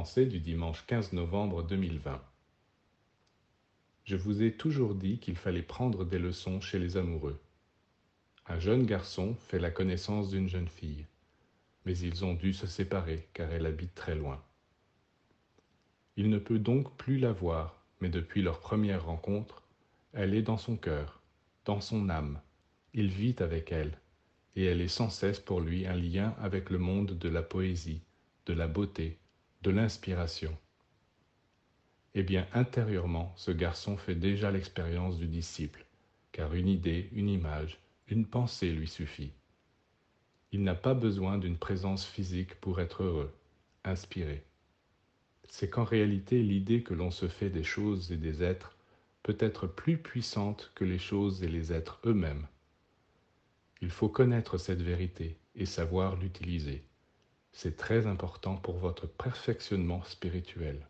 du dimanche 15 novembre 2020. Je vous ai toujours dit qu'il fallait prendre des leçons chez les amoureux. Un jeune garçon fait la connaissance d'une jeune fille, mais ils ont dû se séparer car elle habite très loin. Il ne peut donc plus la voir, mais depuis leur première rencontre, elle est dans son cœur, dans son âme. Il vit avec elle, et elle est sans cesse pour lui un lien avec le monde de la poésie, de la beauté, de l'inspiration. Eh bien, intérieurement, ce garçon fait déjà l'expérience du disciple, car une idée, une image, une pensée lui suffit. Il n'a pas besoin d'une présence physique pour être heureux, inspiré. C'est qu'en réalité, l'idée que l'on se fait des choses et des êtres peut être plus puissante que les choses et les êtres eux-mêmes. Il faut connaître cette vérité et savoir l'utiliser. C'est très important pour votre perfectionnement spirituel.